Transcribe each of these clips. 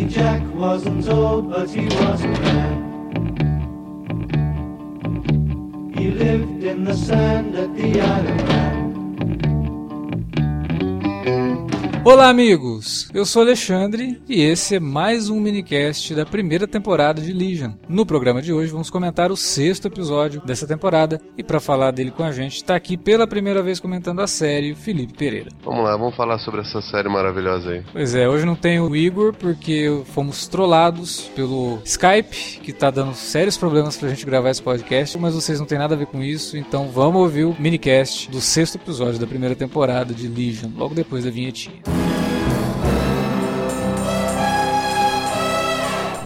Jack wasn't old, but he wasn't bad. He lived in the sand at the island. Olá, amigos! Eu sou Alexandre e esse é mais um minicast da primeira temporada de Legion. No programa de hoje vamos comentar o sexto episódio dessa temporada e para falar dele com a gente está aqui pela primeira vez comentando a série o Felipe Pereira. Vamos lá, vamos falar sobre essa série maravilhosa aí. Pois é, hoje não tem o Igor porque fomos trollados pelo Skype que tá dando sérios problemas pra gente gravar esse podcast, mas vocês não têm nada a ver com isso, então vamos ouvir o minicast do sexto episódio da primeira temporada de Legion, logo depois da vinhetinha.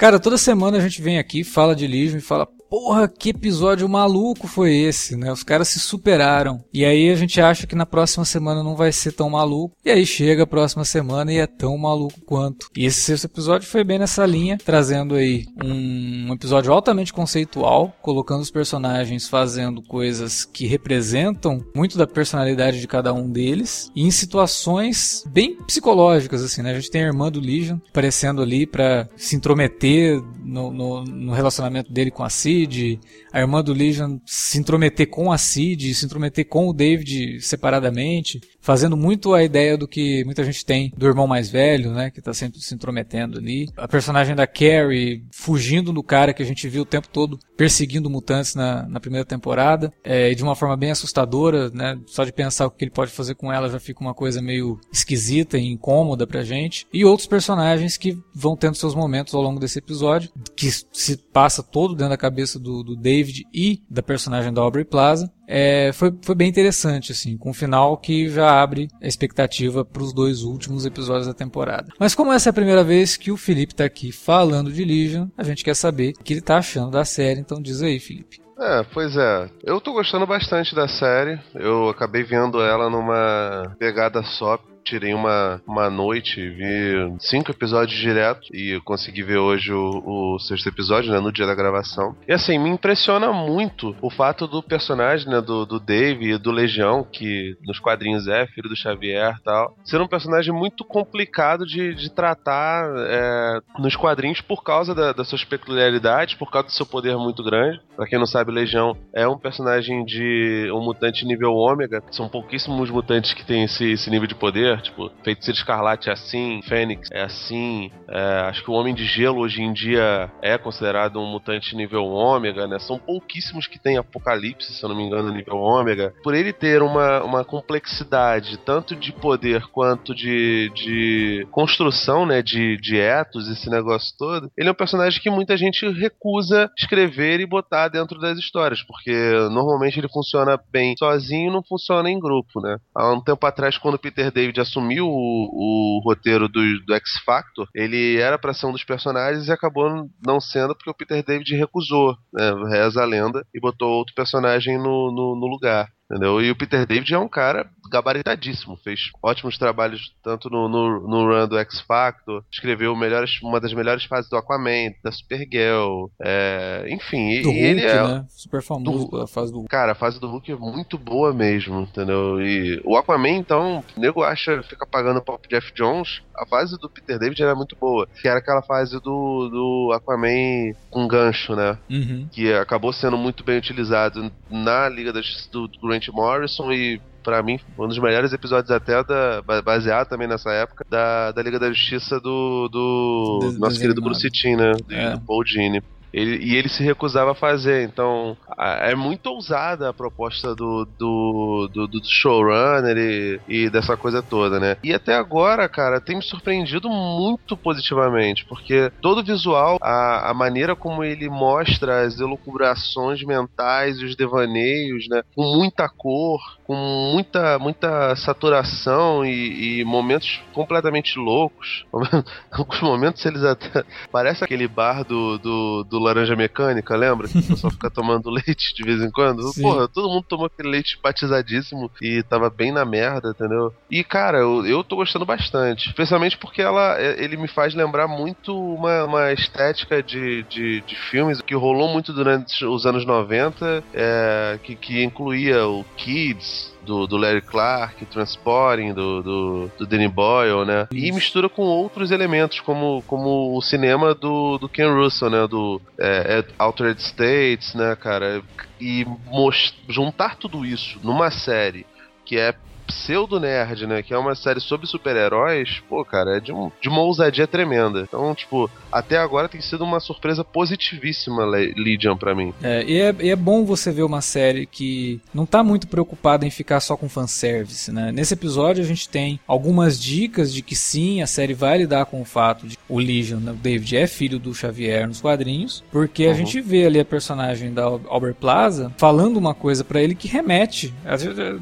Cara, toda semana a gente vem aqui, fala de Legion e fala, porra, que episódio maluco foi esse, né? Os caras se superaram. E aí a gente acha que na próxima semana não vai ser tão maluco. E aí chega a próxima semana e é tão maluco quanto. E esse sexto episódio foi bem nessa linha, trazendo aí um episódio altamente conceitual, colocando os personagens fazendo coisas que representam muito da personalidade de cada um deles, e em situações bem psicológicas, assim, né? A gente tem a irmã do Legion aparecendo ali para se intrometer no, no, no relacionamento dele com a Cid, Cid, a irmã do Legion se intrometer com a Cid, se intrometer com o David separadamente, fazendo muito a ideia do que muita gente tem do irmão mais velho, né, que tá sempre se intrometendo ali. A personagem da Carrie fugindo do cara que a gente viu o tempo todo perseguindo mutantes na, na primeira temporada, é, de uma forma bem assustadora, né, só de pensar o que ele pode fazer com ela já fica uma coisa meio esquisita e incômoda pra gente. E outros personagens que vão tendo seus momentos ao longo desse episódio, que se passa todo dentro da cabeça do, do David e da personagem da Aubrey Plaza, é, foi, foi bem interessante, assim, com um final que já abre a expectativa para os dois últimos episódios da temporada. Mas como essa é a primeira vez que o Felipe está aqui falando de Legion, a gente quer saber o que ele está achando da série, então diz aí, Felipe. É, pois é. Eu tô gostando bastante da série. Eu acabei vendo ela numa pegada só tirei uma, uma noite, vi cinco episódios direto e consegui ver hoje o, o, sexto episódio, né, no dia da gravação. E assim, me impressiona muito o fato do personagem, né, do, do Dave e do Legião, que nos quadrinhos é filho do Xavier e tal, ser um personagem muito complicado de, de tratar é, nos quadrinhos por causa da, das suas peculiaridades, por causa do seu poder muito grande. Pra quem não sabe, Legião é um personagem de um mutante nível ômega, são pouquíssimos mutantes que têm esse, esse nível de poder Tipo, Feiticeiro Escarlate é assim, Fênix é assim. É, acho que o Homem de Gelo hoje em dia é considerado um mutante nível ômega, né? São pouquíssimos que tem Apocalipse, se eu não me engano, nível ômega. Por ele ter uma, uma complexidade tanto de poder quanto de, de construção, né? De, de etos, esse negócio todo, ele é um personagem que muita gente recusa escrever e botar dentro das histórias, porque normalmente ele funciona bem sozinho não funciona em grupo, né? Há um tempo atrás, quando Peter David assumiu o, o roteiro do, do X Factor, ele era para ser um dos personagens e acabou não sendo porque o Peter David recusou, né, reza a lenda, e botou outro personagem no, no, no lugar. Entendeu? E o Peter David é um cara gabaritadíssimo, fez ótimos trabalhos tanto no, no, no run do X Factor, escreveu melhores, uma das melhores fases do Aquaman, da Supergirl, é, enfim, do Hulk, ele é né? super famoso do, a fase do Hulk. Cara, a fase do Hulk é muito boa mesmo, entendeu? E o Aquaman, então, o nego acha, fica pagando o pop Jeff Jones, a fase do Peter David era muito boa, que era aquela fase do, do Aquaman com gancho, né? Uhum. Que acabou sendo muito bem utilizado na Liga das, do Grant Morrison e para mim, um dos melhores episódios até da, baseado também nessa época da, da Liga da Justiça do, do nosso querido Bruce Timm, né? É. Do Paul Dini. Ele, e ele se recusava a fazer. Então, é muito ousada a proposta do, do, do, do showrunner e, e, dessa coisa toda, né? E até agora, cara, tem me surpreendido muito positivamente, porque todo o visual, a, a maneira como ele mostra as elucubrações mentais e os devaneios, né? Com muita cor, com muita, muita saturação e, e momentos completamente loucos. Alguns momentos eles até. Parece aquele bar do, do, do Laranja Mecânica, lembra? Que o pessoal fica tomando leite de vez em quando. Sim. Porra, todo mundo tomou aquele leite batizadíssimo e tava bem na merda, entendeu? E, cara, eu, eu tô gostando bastante. Especialmente porque ela, é, ele me faz lembrar muito uma, uma estética de, de, de filmes que rolou muito durante os anos 90, é, que, que incluía o Kids, do, do Larry Clark, Transporting, do, do, do Danny Boyle, né? E mistura com outros elementos, como, como o cinema do, do Ken Russell, né? Do é, Altered States, né, cara? E juntar tudo isso numa série que é pseudo-nerd, né? Que é uma série sobre super-heróis, pô, cara, é de, um, de uma ousadia tremenda. Então, tipo, até agora tem sido uma surpresa positivíssima, Legion, para mim. É e, é, e é bom você ver uma série que não tá muito preocupada em ficar só com fanservice, né? Nesse episódio a gente tem algumas dicas de que sim, a série vai lidar com o fato de o Legion, né, o David, é filho do Xavier nos quadrinhos, porque uhum. a gente vê ali a personagem da Albert Plaza falando uma coisa para ele que remete.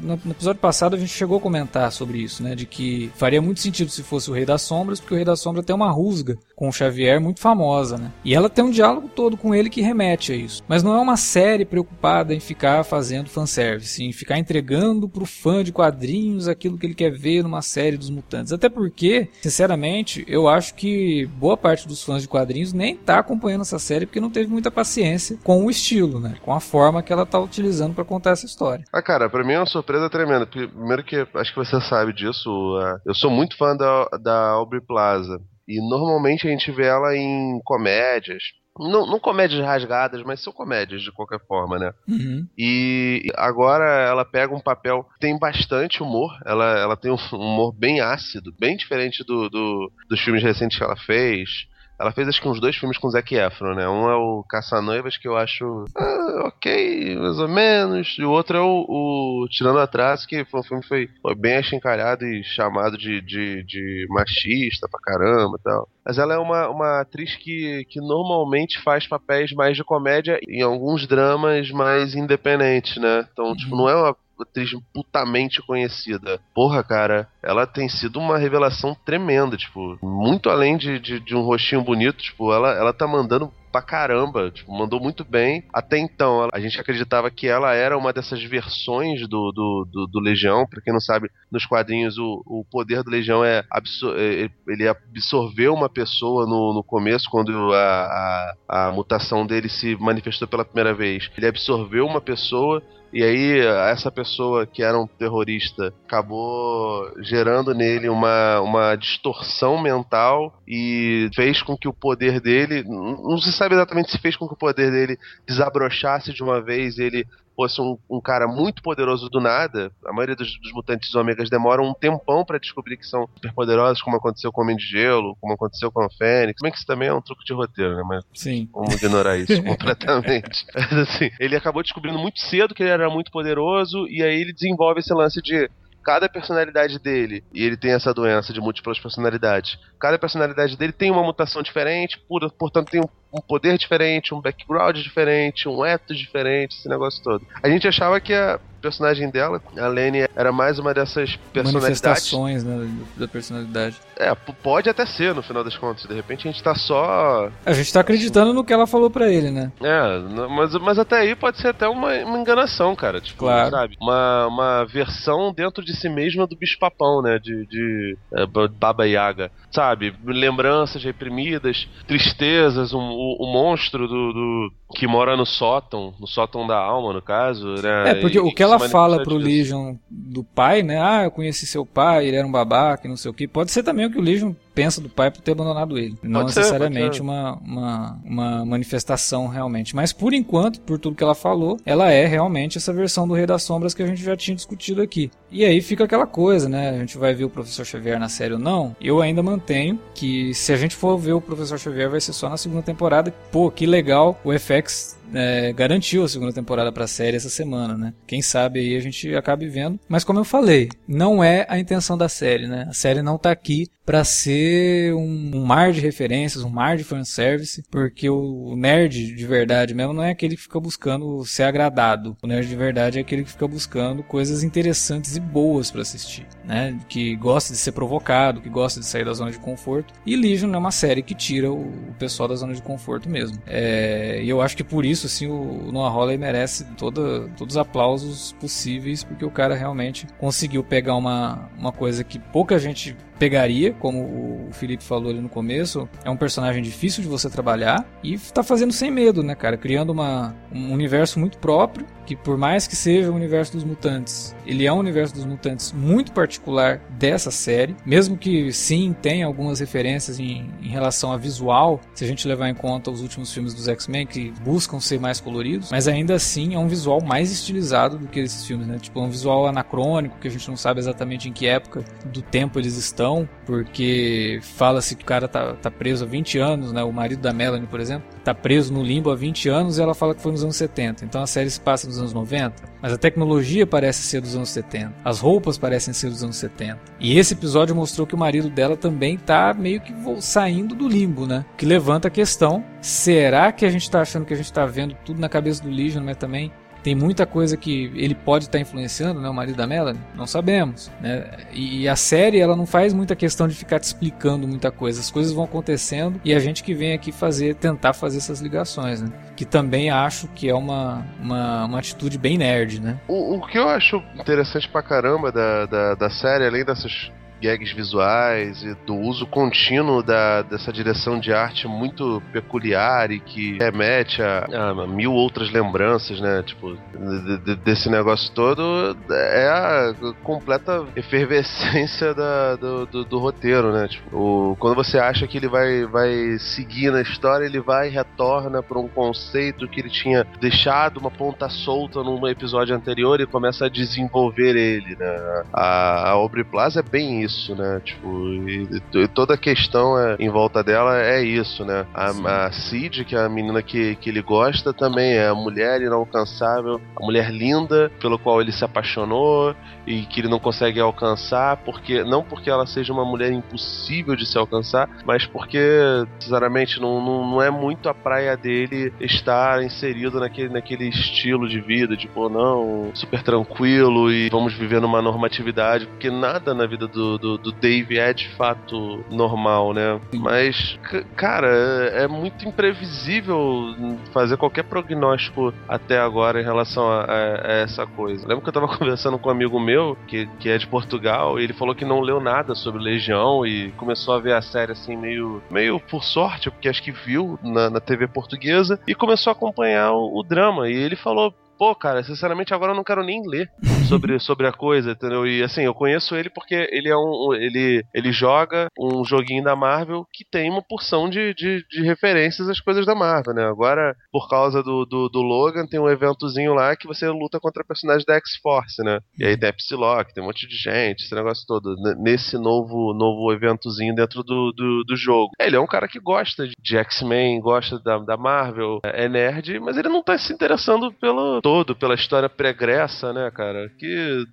No episódio passado a gente chegou a comentar sobre isso, né? De que faria muito sentido se fosse o Rei das Sombras, porque o Rei das Sombras tem uma rusga com o Xavier muito famosa, né? E ela tem um diálogo todo com ele que remete a isso. Mas não é uma série preocupada em ficar fazendo fanservice, em ficar entregando pro fã de quadrinhos aquilo que ele quer ver numa série dos mutantes. Até porque, sinceramente, eu acho que boa parte dos fãs de quadrinhos nem tá acompanhando essa série porque não teve muita paciência com o estilo, né? Com a forma que ela tá utilizando para contar essa história. Ah, cara, pra mim é uma surpresa tremenda. Primeiro que acho que você sabe disso. Uh, eu sou muito fã da, da Aubrey Plaza. E normalmente a gente vê ela em comédias. Não, não comédias rasgadas, mas são comédias de qualquer forma, né? Uhum. E agora ela pega um papel. Tem bastante humor. Ela, ela tem um humor bem ácido, bem diferente do, do dos filmes recentes que ela fez. Ela fez acho que uns dois filmes com Zac Efron, né? Um é o Caça-Noivas, que eu acho ah, ok, mais ou menos. E o outro é o, o Tirando Atrás, que foi um filme que foi, foi bem achincalhado e chamado de, de, de, machista pra caramba e tal. Mas ela é uma, uma atriz que, que normalmente faz papéis mais de comédia em alguns dramas mais independentes, né? Então, tipo, uhum. tipo, não é uma atriz putamente conhecida. Porra, cara, ela tem sido uma revelação tremenda, tipo, muito além de, de, de um rostinho bonito, tipo, ela, ela tá mandando pra caramba, tipo, mandou muito bem. Até então, a gente acreditava que ela era uma dessas versões do, do, do, do Legião. Pra quem não sabe, nos quadrinhos, o, o poder do Legião é, absor é, ele absorveu uma pessoa no, no começo, quando a, a, a mutação dele se manifestou pela primeira vez. Ele absorveu uma pessoa e aí, essa pessoa que era um terrorista acabou gerando nele uma, uma distorção mental e fez com que o poder dele. Não se sabe exatamente se fez com que o poder dele desabrochasse de uma vez, ele fosse um, um, cara muito poderoso do nada, a maioria dos, dos mutantes ômegas demoram um tempão para descobrir que são super poderosos, como aconteceu com o Homem de Gelo, como aconteceu com a Fênix. Bem que isso também é um truque de roteiro, né? Mas Sim. vamos ignorar isso completamente. Mas, assim, ele acabou descobrindo muito cedo que ele era muito poderoso, e aí ele desenvolve esse lance de cada personalidade dele, e ele tem essa doença de múltiplas personalidades, cada personalidade dele tem uma mutação diferente, portanto tem um um poder diferente, um background diferente, um ethos diferente, esse negócio todo. A gente achava que a personagem dela, a Lenny, era mais uma dessas personalidades. Manifestações né, da personalidade. É, pode até ser no final das contas. De repente a gente tá só. A gente tá acreditando no que ela falou para ele, né? É, mas, mas até aí pode ser até uma, uma enganação, cara. Tipo, claro. sabe? Uma, uma versão dentro de si mesma do bicho-papão, né? De, de é, Baba Yaga. Sabe? Lembranças reprimidas, tristezas, um, o, o monstro do, do, que mora no sótão, no sótão da alma, no caso, né? É, porque o que ela fala pro disso. Legion do pai, né? Ah, eu conheci seu pai, ele era um babaca, não sei o que. Pode ser também o que o Legion pensa do pai por ter abandonado ele. Não pode necessariamente ser, uma, uma, uma manifestação realmente. Mas por enquanto, por tudo que ela falou, ela é realmente essa versão do Rei das Sombras que a gente já tinha discutido aqui. E aí fica aquela coisa, né? A gente vai ver o Professor Xavier na série ou não. Eu ainda mantenho que se a gente for ver o Professor Xavier vai ser só na segunda temporada. Pô, que legal o FX é, garantiu a segunda temporada para a série essa semana, né? Quem sabe aí a gente acabe vendo. Mas como eu falei, não é a intenção da série, né? A série não tá aqui para ser um, um, mar de referências, um mar de fanservice, porque o nerd de verdade mesmo não é aquele que fica buscando ser agradado. O nerd de verdade é aquele que fica buscando coisas interessantes e boas para assistir, né? Que gosta de ser provocado, que gosta de sair da zona de conforto. E Legion é uma série que tira o, o pessoal da zona de conforto mesmo. É, e eu acho que por isso, assim, o Noah Hawley merece toda, todos os aplausos possíveis, porque o cara realmente conseguiu pegar uma, uma coisa que pouca gente pegaria, como o Felipe falou ali no começo, é um personagem difícil de você trabalhar e tá fazendo sem medo, né, cara? Criando uma, um universo muito próprio, que por mais que seja o universo dos mutantes, ele é um universo dos mutantes muito particular dessa série, mesmo que sim tenha algumas referências em, em relação a visual, se a gente levar em conta os últimos filmes dos X-Men que buscam ser mais coloridos, mas ainda assim é um visual mais estilizado do que esses filmes, né? Tipo, é um visual anacrônico que a gente não sabe exatamente em que época do tempo eles estão porque fala-se que o cara tá, tá preso há 20 anos, né? O marido da Melanie, por exemplo, tá preso no limbo há 20 anos e ela fala que foi nos anos 70. Então a série se passa nos anos 90, mas a tecnologia parece ser dos anos 70. As roupas parecem ser dos anos 70. E esse episódio mostrou que o marido dela também tá meio que saindo do limbo, né? Que levanta a questão: será que a gente tá achando que a gente tá vendo tudo na cabeça do Legion, mas também tem muita coisa que ele pode estar tá influenciando, né, o marido da Melanie, não sabemos, né? E, a série ela não faz muita questão de ficar te explicando muita coisa, as coisas vão acontecendo e a gente que vem aqui fazer, tentar fazer essas ligações, né? Que também acho que é uma, uma, uma atitude bem nerd, né? O, o que eu acho interessante pra caramba da, da, da série, além dessas gags visuais e do uso contínuo da, dessa direção de arte muito peculiar e que remete a, a mil outras lembranças, né? Tipo, de, de, desse negócio todo é a completa efervescência da, do, do, do, roteiro, né? Tipo, o, quando você acha que ele vai, vai seguir na história, ele vai e retorna para um conceito que ele tinha deixado uma ponta solta num episódio anterior e começa a desenvolver ele, né? A, a Plaza é bem isso isso, né? Tipo, e, e toda a questão é, em volta dela é isso, né? A, a Cid, que é a menina que, que ele gosta, também é a mulher inalcançável, a mulher linda pelo qual ele se apaixonou e que ele não consegue alcançar, porque não porque ela seja uma mulher impossível de se alcançar, mas porque, sinceramente, não, não, não é muito a praia dele estar inserido naquele, naquele estilo de vida, tipo, não, super tranquilo e vamos viver numa normatividade, porque nada na vida do, do, do Dave é de fato normal, né? Mas, cara, é muito imprevisível fazer qualquer prognóstico até agora em relação a, a, a essa coisa. Lembro que eu tava conversando com um amigo meu, que, que é de Portugal, e ele falou que não leu nada sobre Legião e começou a ver a série assim, meio, meio por sorte, porque acho que viu na, na TV portuguesa, e começou a acompanhar o, o drama. E ele falou: pô, cara, sinceramente agora eu não quero nem ler sobre, sobre a coisa, entendeu? E assim, eu conheço ele porque ele é um. Ele, ele joga um joguinho da Marvel que tem uma porção de, de, de referências às coisas da Marvel, né? Agora, por causa do, do, do, Logan, tem um eventozinho lá que você luta contra personagens da X-Force, né? E aí tem a Psylocke, tem um monte de gente, esse negócio todo, nesse novo, novo eventozinho dentro do, do, do jogo. Ele é um cara que gosta de X-Men, gosta da, da Marvel, é nerd, mas ele não tá se interessando pelo todo, pela história pregressa, né, cara? Que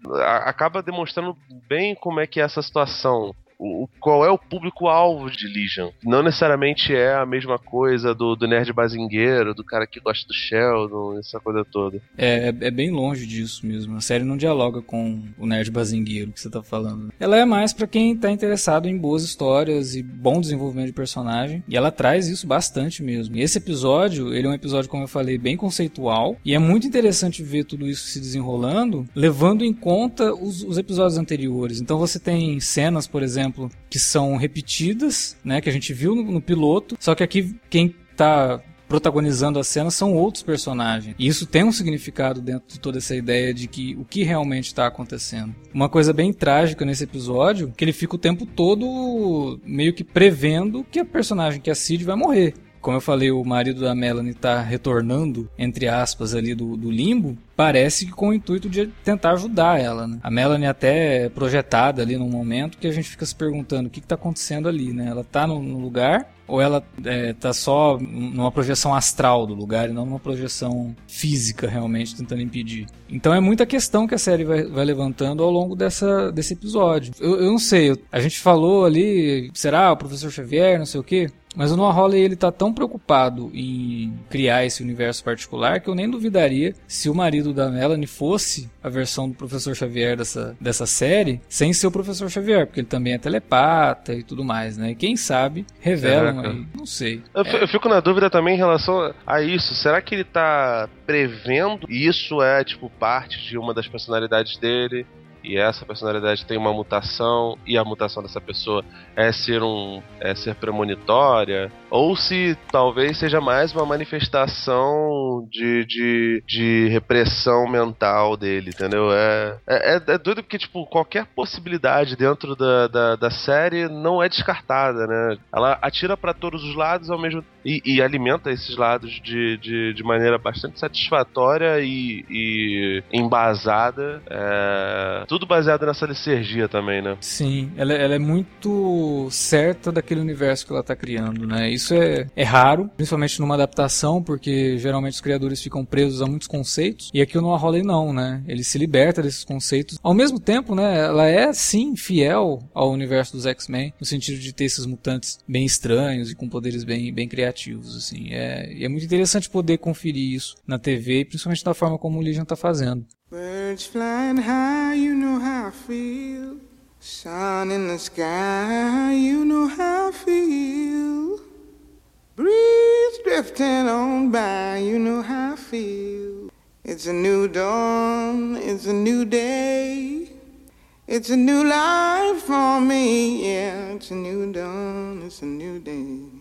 acaba demonstrando bem como é que é essa situação o, qual é o público-alvo de Legion. Não necessariamente é a mesma coisa do, do nerd bazingueiro, do cara que gosta do Sheldon, essa coisa toda. É, é, é bem longe disso mesmo. A série não dialoga com o nerd bazingueiro que você tá falando. Ela é mais para quem tá interessado em boas histórias e bom desenvolvimento de personagem. E ela traz isso bastante mesmo. E esse episódio, ele é um episódio, como eu falei, bem conceitual. E é muito interessante ver tudo isso se desenrolando, levando em conta os, os episódios anteriores. Então você tem cenas, por exemplo, exemplo, que são repetidas, né, que a gente viu no, no piloto, só que aqui quem tá protagonizando a cena são outros personagens. E isso tem um significado dentro de toda essa ideia de que o que realmente está acontecendo. Uma coisa bem trágica nesse episódio, que ele fica o tempo todo meio que prevendo que a personagem que é a Cid vai morrer como eu falei, o marido da Melanie tá retornando, entre aspas, ali do, do limbo. Parece que com o intuito de tentar ajudar ela, né? A Melanie até é projetada ali num momento que a gente fica se perguntando o que, está acontecendo ali, né? Ela está no, no lugar ou ela está é, só numa projeção astral do lugar e não numa projeção física realmente tentando impedir. Então é muita questão que a série vai, vai levantando ao longo dessa, desse episódio. Eu, eu não sei, a gente falou ali, será o professor Xavier, não sei o quê. Mas o Noah Hawley ele tá tão preocupado em criar esse universo particular que eu nem duvidaria se o marido da Melanie fosse a versão do Professor Xavier dessa, dessa série, sem ser o Professor Xavier, porque ele também é telepata e tudo mais, né? E quem sabe revelam aí, não sei. Eu, é. eu, fico na dúvida também em relação a isso. Será que ele tá prevendo isso é tipo parte de uma das personalidades dele? E essa personalidade tem uma mutação e a mutação dessa pessoa é ser um é ser premonitória ou se talvez seja mais uma manifestação de, de, de repressão mental dele, entendeu? É, é, é, é doido porque, tipo, qualquer possibilidade dentro da, da, da série não é descartada, né? Ela atira para todos os lados ao mesmo e, e alimenta esses lados de, de, de, maneira bastante satisfatória e, e embasada. É, tudo baseado nessa licergia também, né? Sim, ela, ela é muito certa daquele universo que ela tá criando, né? Isso é, é raro, principalmente numa adaptação, porque geralmente os criadores ficam presos a muitos conceitos, e aqui o Noah Hawley não, né? Ele se liberta desses conceitos. Ao mesmo tempo, né, ela é sim fiel ao universo dos X-Men, no sentido de ter esses mutantes bem estranhos e com poderes bem, bem criativos assim. É, e é muito interessante poder conferir isso na TV, principalmente da forma como o Legion está fazendo. Birds flying high, you know how I feel. Sun in the sky, you know how I feel. Breeze drifting on by, you know how I feel. It's a new dawn, it's a new day. It's a new life for me, yeah. It's a new dawn, it's a new day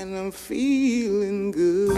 and I'm feeling good.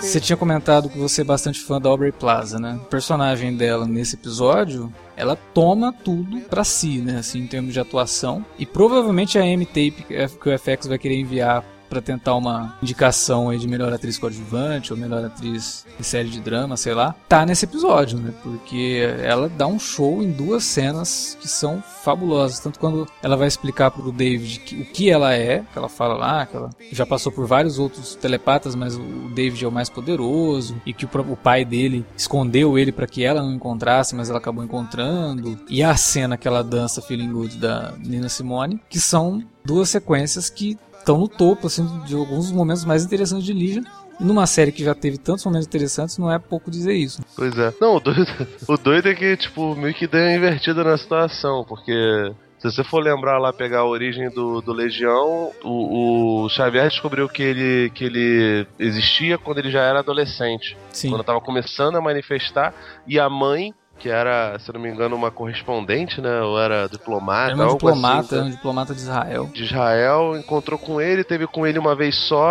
Você tinha comentado que você é bastante fã da Aubrey Plaza, né? O personagem dela nesse episódio, ela toma tudo para si, né? Assim, em termos de atuação. E provavelmente a M-Tape que o FX vai querer enviar para tentar uma indicação aí de melhor atriz coadjuvante ou melhor atriz em série de drama, sei lá, tá nesse episódio, né? Porque ela dá um show em duas cenas que são fabulosas. Tanto quando ela vai explicar pro David que, o que ela é, que ela fala lá, que ela já passou por vários outros telepatas, mas o David é o mais poderoso e que o, o pai dele escondeu ele para que ela não encontrasse, mas ela acabou encontrando. E a cena que ela dança Feeling Good da Nina Simone, que são duas sequências que estão no topo assim, de alguns dos momentos mais interessantes de Legion. E numa série que já teve tantos momentos interessantes, não é pouco dizer isso. Pois é. Não, o doido, o doido é que, tipo, meio que deu uma invertida na situação, porque se você for lembrar lá, pegar a origem do, do Legião, o, o, Xavier descobriu que ele, que ele existia quando ele já era adolescente. Sim. Quando estava começando a manifestar, e a mãe que era, se não me engano, uma correspondente, né? Ou era diplomata. Era um diplomata, assim, um diplomata de Israel. De Israel, encontrou com ele, teve com ele uma vez só,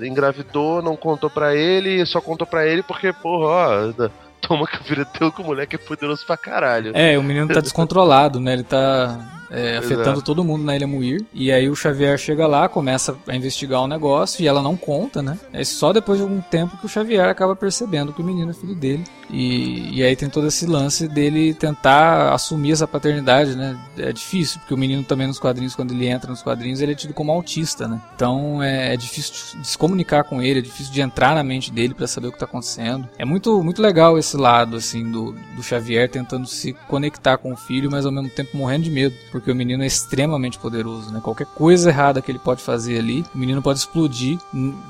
engravidou, não contou para ele, só contou para ele porque, porra, ó, toma que o filho teu com o moleque é poderoso pra caralho. É, o menino tá descontrolado, né? Ele tá é, afetando é. todo mundo na Ilha Muir. E aí o Xavier chega lá, começa a investigar o negócio e ela não conta, né? É só depois de algum tempo que o Xavier acaba percebendo que o menino é filho dele. E, e aí tem todo esse lance dele tentar assumir essa paternidade, né? É difícil, porque o menino também nos quadrinhos, quando ele entra nos quadrinhos, ele é tido como autista, né? Então é, é difícil de se comunicar com ele, é difícil de entrar na mente dele para saber o que tá acontecendo. É muito, muito legal esse lado, assim, do, do Xavier tentando se conectar com o filho, mas ao mesmo tempo morrendo de medo, porque o menino é extremamente poderoso, né? Qualquer coisa errada que ele pode fazer ali, o menino pode explodir,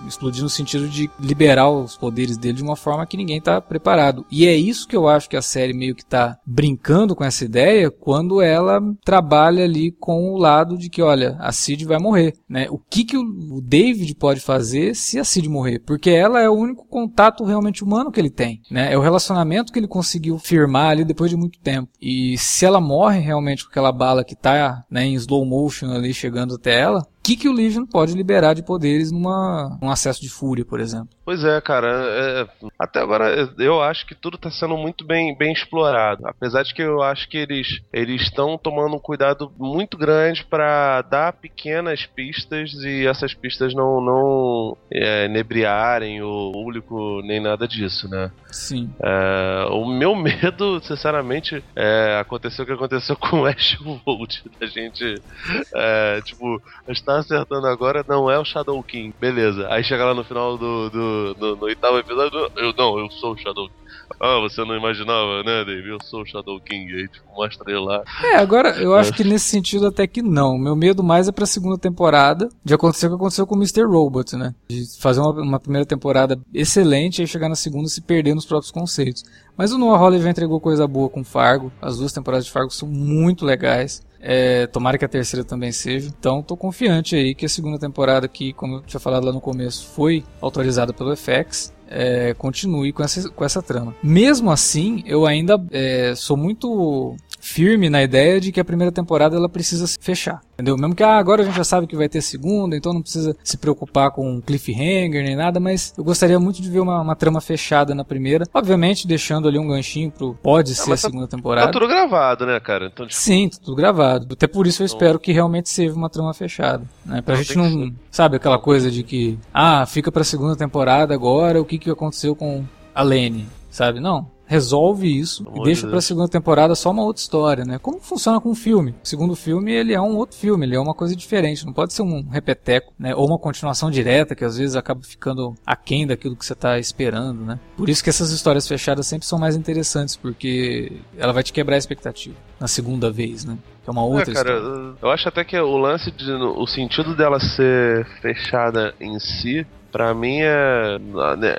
explodir no sentido de liberar os poderes dele de uma forma que ninguém tá preparado. E é isso que eu acho que a série meio que tá brincando com essa ideia quando ela trabalha ali com o lado de que, olha, a Cid vai morrer, né? O que que o David pode fazer se a Cid morrer? Porque ela é o único contato realmente humano que ele tem, né? É o relacionamento que ele conseguiu firmar ali depois de muito tempo. E se ela morre realmente com aquela bala que tá, né, em slow motion ali chegando até ela, que, que o Legion pode liberar de poderes numa um acesso de fúria, por exemplo. Pois é, cara. É, até agora eu acho que tudo está sendo muito bem, bem explorado. Apesar de que eu acho que eles eles estão tomando um cuidado muito grande para dar pequenas pistas e essas pistas não, não é, inebriarem o público nem nada disso, né? Sim. É, o meu medo, sinceramente, é, aconteceu o que aconteceu com o Ash World. A gente, é, tipo, está acertando agora, não é o Shadow King. Beleza. Aí chega lá no final do, do, do no oitavo episódio, eu não, eu sou o Shadow King. Ah, você não imaginava, né, Dave? Eu sou o Shadow King. Aí, tipo, mostra ele lá. É, agora eu acho que nesse sentido até que não. Meu medo mais é pra segunda temporada de acontecer o que aconteceu com o Mr. Robot, né? De fazer uma, uma primeira temporada excelente e chegar na segunda se perder nos próprios conceitos. Mas o Noah Hawley já entregou coisa boa com Fargo. As duas temporadas de Fargo são muito legais. É, tomara que a terceira também seja. Então, tô confiante aí que a segunda temporada, que, como eu tinha falado lá no começo, foi autorizada pelo FX é, continue com essa, com essa trama. Mesmo assim, eu ainda é, sou muito firme na ideia de que a primeira temporada ela precisa se fechar. Entendeu? Mesmo que ah, agora a gente já sabe que vai ter segunda, então não precisa se preocupar com cliffhanger nem nada, mas eu gostaria muito de ver uma, uma trama fechada na primeira. Obviamente, deixando ali um ganchinho pro pode ser a tá segunda tá, temporada. Tá tudo gravado, né, cara? Então, tipo... Sim, tá tudo gravado. Até por isso eu então... espero que realmente seja uma trama fechada. Né? Pra não gente não. Sabe aquela coisa de que, ah, fica pra segunda temporada agora, o que, que aconteceu com a Lene? Sabe? Não resolve isso e deixa para a segunda temporada só uma outra história, né? Como funciona com o filme? O segundo filme, ele é um outro filme, ele é uma coisa diferente, não pode ser um repeteco, né? Ou uma continuação direta que às vezes acaba ficando aquém daquilo que você está esperando, né? Por isso que essas histórias fechadas sempre são mais interessantes, porque ela vai te quebrar a expectativa na segunda vez, né? Que é uma outra é, cara, história. Eu acho até que o lance de o sentido dela ser fechada em si Pra mim é. Né,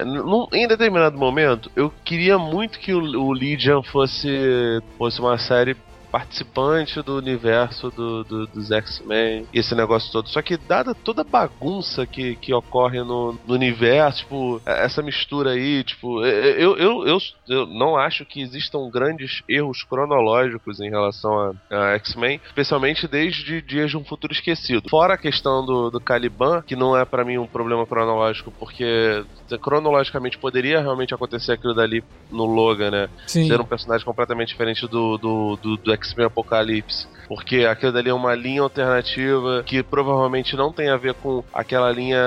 em determinado momento, eu queria muito que o, Legion fosse, fosse uma série participante do universo do, do dos X-Men, esse negócio todo. Só que, dada toda a bagunça que, que ocorre no, no universo, tipo, essa mistura aí, tipo, eu, eu, eu, eu, não acho que existam grandes erros cronológicos em relação a, a X-Men, especialmente desde Dias de um Futuro Esquecido. Fora a questão do, do Caliban, que não é para mim um problema cronológico, porque cronologicamente poderia realmente acontecer aquilo dali no Logan, né? Sim. Ser um personagem completamente diferente do, do, do, do X-Men Apocalipse. Porque aquilo dali é uma linha alternativa que provavelmente não tem a ver com aquela linha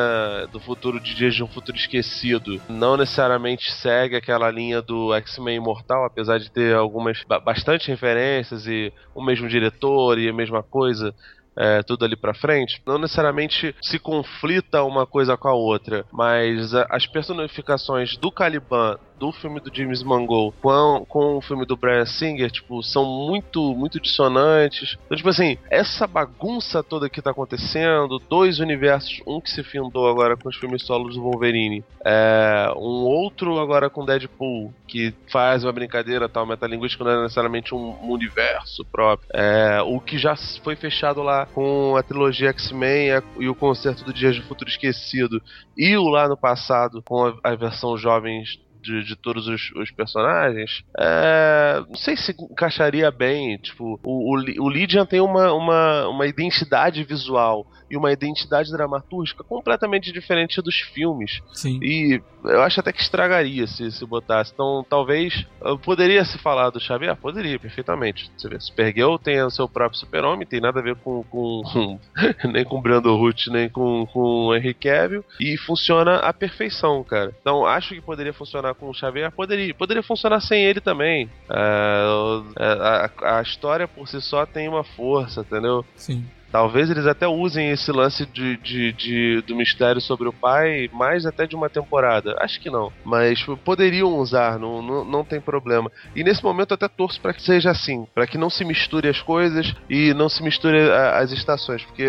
do futuro de Dias de um Futuro Esquecido. Não necessariamente segue aquela linha do X-Men Imortal, apesar de ter algumas bastante referências e o mesmo diretor e a mesma coisa é, tudo ali pra frente, não necessariamente se conflita uma coisa com a outra, mas as personificações do Caliban do filme do James Mangold com, com o filme do Brian Singer, tipo, são muito, muito dissonantes. Então, tipo assim, essa bagunça toda que tá acontecendo, dois universos, um que se findou agora com os filmes solos do Wolverine, é, um outro agora com Deadpool, que faz uma brincadeira tal, metalinguística não é necessariamente um, um universo próprio. É, o que já foi fechado lá com a trilogia X-Men e o concerto do Dias do Futuro Esquecido, e o lá no passado com a, a versão jovens de, de todos os, os personagens, é, não sei se encaixaria bem. Tipo, o, o, o Lydian tem uma, uma, uma identidade visual e uma identidade dramatúrgica completamente diferente dos filmes. Sim. E eu acho até que estragaria se, se botasse. Então, talvez poderia se falar do Xavier? Poderia, perfeitamente. Você vê, Supergirl tem o seu próprio super-homem, tem nada a ver com, com, com nem com Brando Root, nem com, com Henry Cavill, e funciona à perfeição, cara. Então, acho que poderia funcionar com o Xavier, poderia, poderia funcionar sem ele também. É, a, a história por si só tem uma força, entendeu? Sim. Talvez eles até usem esse lance de, de, de, do mistério sobre o pai mais até de uma temporada. Acho que não. Mas poderiam usar, não, não, não tem problema. E nesse momento eu até torço para que seja assim. para que não se misture as coisas e não se misture a, as estações. Porque,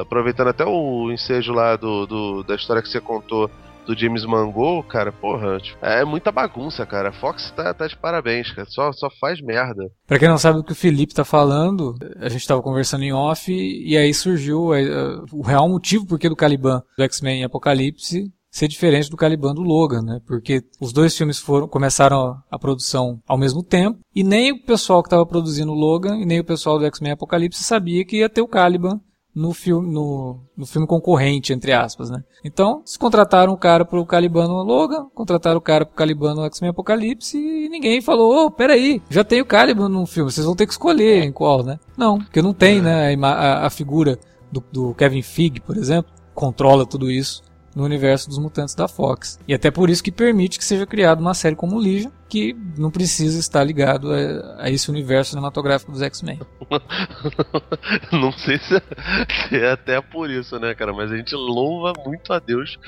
aproveitando até o ensejo lá do, do da história que você contou do James Mangold, cara, porra, tipo, é muita bagunça, cara. Fox tá, tá de parabéns, cara. Só, só faz merda. Pra quem não sabe o que o Felipe tá falando, a gente tava conversando em off e aí surgiu é, o real motivo porque do Caliban do X-Men Apocalipse ser diferente do Caliban do Logan, né? Porque os dois filmes foram começaram a produção ao mesmo tempo e nem o pessoal que estava produzindo o Logan e nem o pessoal do X-Men Apocalipse sabia que ia ter o Caliban no filme, no, no filme concorrente, entre aspas, né? Então, eles contrataram o cara pro Calibano Logan, contrataram o cara pro Calibano X-Men Apocalipse e ninguém falou, ô, oh, peraí, já tem o Caliban no filme, vocês vão ter que escolher em qual, né? Não, porque não tem, né, a, a, a figura do, do Kevin Feige, por exemplo, controla tudo isso no universo dos mutantes da Fox. E até por isso que permite que seja criada uma série como Legion, que não precisa estar ligado a, a esse universo cinematográfico dos X-Men. não sei se é, se é, até por isso, né, cara? Mas a gente louva muito a Deus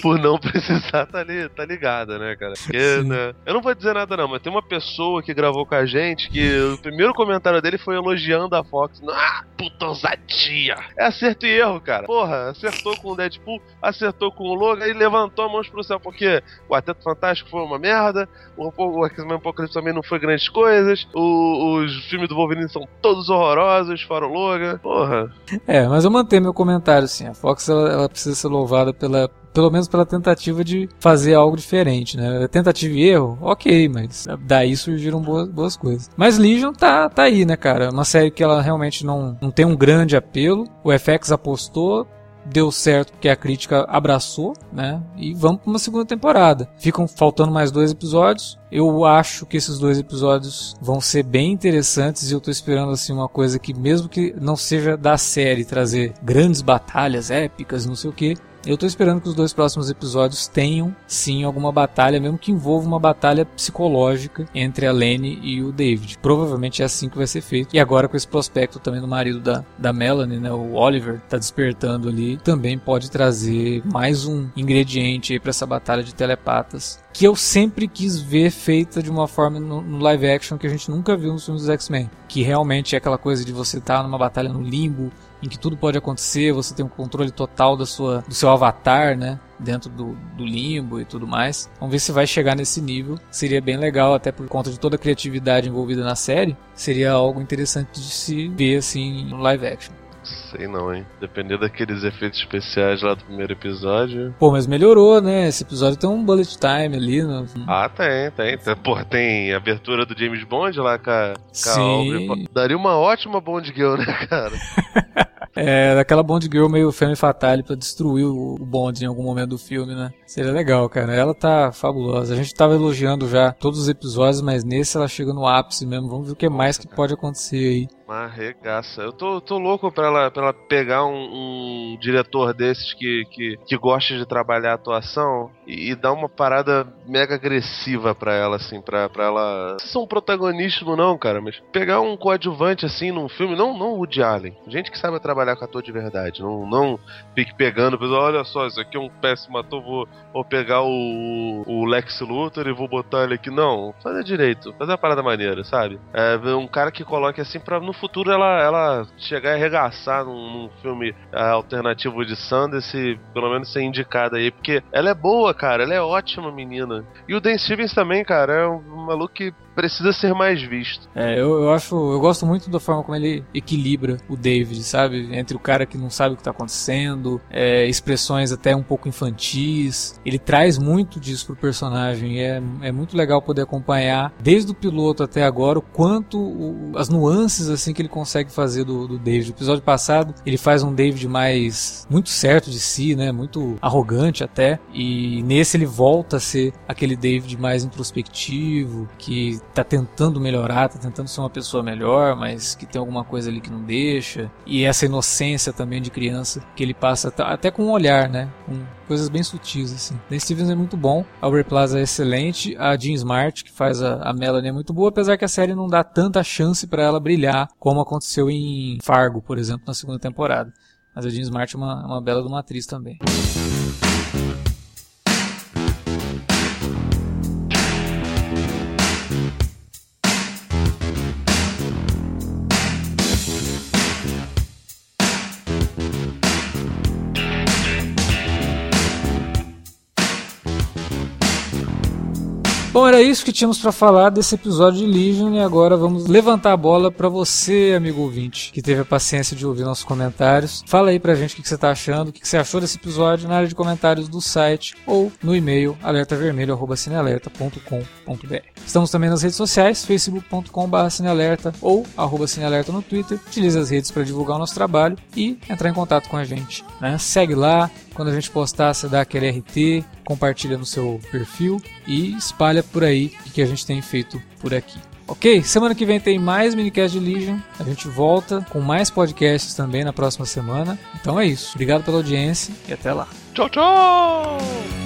por não precisar estar tá tá ligada, né, cara? Porque, né, eu não vou dizer nada, não, mas tem uma pessoa que gravou com a gente que o primeiro comentário dele foi elogiando a Fox. Ah, puta ousadia! É acerto e erro, cara. Porra, acertou com o Deadpool, acertou com o Logan e levantou a mão pro céu, porque o Ateto Fantástico foi uma merda, o o X-Men Apocalipse também não foi grandes coisas. O, os filmes do Wolverine são todos horrorosos, fora o Logan. Porra. É, mas eu mantenho meu comentário, assim. A Fox, ela, ela precisa ser louvada pela, pelo menos pela tentativa de fazer algo diferente, né? Tentativa e erro, ok, mas daí surgiram boas, boas coisas. Mas Legion tá, tá aí, né, cara? Uma série que ela realmente não, não tem um grande apelo. O FX apostou, deu certo porque a crítica abraçou, né? E vamos para uma segunda temporada. Ficam faltando mais dois episódios. Eu acho que esses dois episódios vão ser bem interessantes e eu tô esperando assim uma coisa que mesmo que não seja da série trazer grandes batalhas épicas, não sei o que, eu tô esperando que os dois próximos episódios tenham sim alguma batalha, mesmo que envolva uma batalha psicológica entre a Lenny e o David. Provavelmente é assim que vai ser feito. E agora com esse prospecto também do marido da, da Melanie, né, o Oliver, tá despertando ali, também pode trazer mais um ingrediente aí para essa batalha de telepatas que eu sempre quis ver feita de uma forma no, no, live action que a gente nunca viu nos filmes dos X-Men. Que realmente é aquela coisa de você estar tá numa batalha no limbo, em que tudo pode acontecer, você tem um controle total da sua, do seu avatar, né? Dentro do, do limbo e tudo mais. Vamos ver se vai chegar nesse nível. Seria bem legal, até por conta de toda a criatividade envolvida na série. Seria algo interessante de se ver assim no live action. Sei não, hein? Depender daqueles efeitos especiais lá do primeiro episódio. Pô, mas melhorou, né? Esse episódio tem um bullet time ali. No... Ah, tem, tem. Porra, tem abertura do James Bond lá com a, Sim. Daria uma ótima Bond Girl, né, cara? É, daquela Bond Girl meio femme fatale pra destruir o Bond em algum momento do filme, né? Seria legal, cara. Ela tá fabulosa. A gente tava elogiando já todos os episódios, mas nesse ela chega no ápice mesmo. Vamos ver o que mais que pode acontecer aí. Arregaça. Eu tô, tô louco pra ela, pra ela pegar um, um diretor desses que, que, que gosta de trabalhar atuação e, e dar uma parada mega agressiva pra ela, assim, pra, pra ela. Não são protagonismo, não, cara, mas pegar um coadjuvante assim num filme, não, não o Woody Allen. Gente que sabe trabalhar com ator de verdade. Não, não fique pegando, olha só, isso aqui é um péssimo ator, vou, vou pegar o, o Lex Luthor e vou botar ele aqui. Não, fazer direito, fazer a parada maneira, sabe? É um cara que coloque assim pra no futuro ela, ela chegar a arregaçar num, num filme é, alternativo de Sanders e pelo menos ser indicada aí, porque ela é boa, cara, ela é ótima menina. E o Dan Stevens também, cara, é um maluco que precisa ser mais visto. É, eu, eu acho, eu gosto muito da forma como ele equilibra o David, sabe? Entre o cara que não sabe o que tá acontecendo, é, expressões até um pouco infantis. Ele traz muito disso pro personagem. É, é muito legal poder acompanhar, desde o piloto até agora, o quanto o, as nuances assim que ele consegue fazer do, do David. No episódio passado, ele faz um David mais muito certo de si, né? Muito arrogante até. E nesse ele volta a ser aquele David mais introspectivo, que tá tentando melhorar, tá tentando ser uma pessoa melhor, mas que tem alguma coisa ali que não deixa. E essa inocência também de criança que ele passa até com um olhar, né? Com coisas bem sutis, assim. Dan Stevens é muito bom, a Aubrey Plaza é excelente, a Jean Smart, que faz a, a Melanie, é muito boa, apesar que a série não dá tanta chance para ela brilhar como aconteceu em Fargo, por exemplo, na segunda temporada. Mas a Jean Smart é uma, uma bela de uma atriz também. Bom, era isso que tínhamos para falar desse episódio de Legion e agora vamos levantar a bola para você, amigo ouvinte, que teve a paciência de ouvir nossos comentários. Fala aí pra gente o que você tá achando, o que você achou desse episódio na área de comentários do site ou no e-mail alertavermelho@cinealerta.com.br. Estamos também nas redes sociais, facebook.com/cinealerta ou arroba cinealerta no Twitter. Utilize as redes para divulgar o nosso trabalho e entrar em contato com a gente. Né? Segue lá, quando a gente postar, você dá aquele RT, compartilha no seu perfil e espalha por aí o que a gente tem feito por aqui. Ok? Semana que vem tem mais minicast de Legion. A gente volta com mais podcasts também na próxima semana. Então é isso. Obrigado pela audiência e até lá. Tchau, tchau!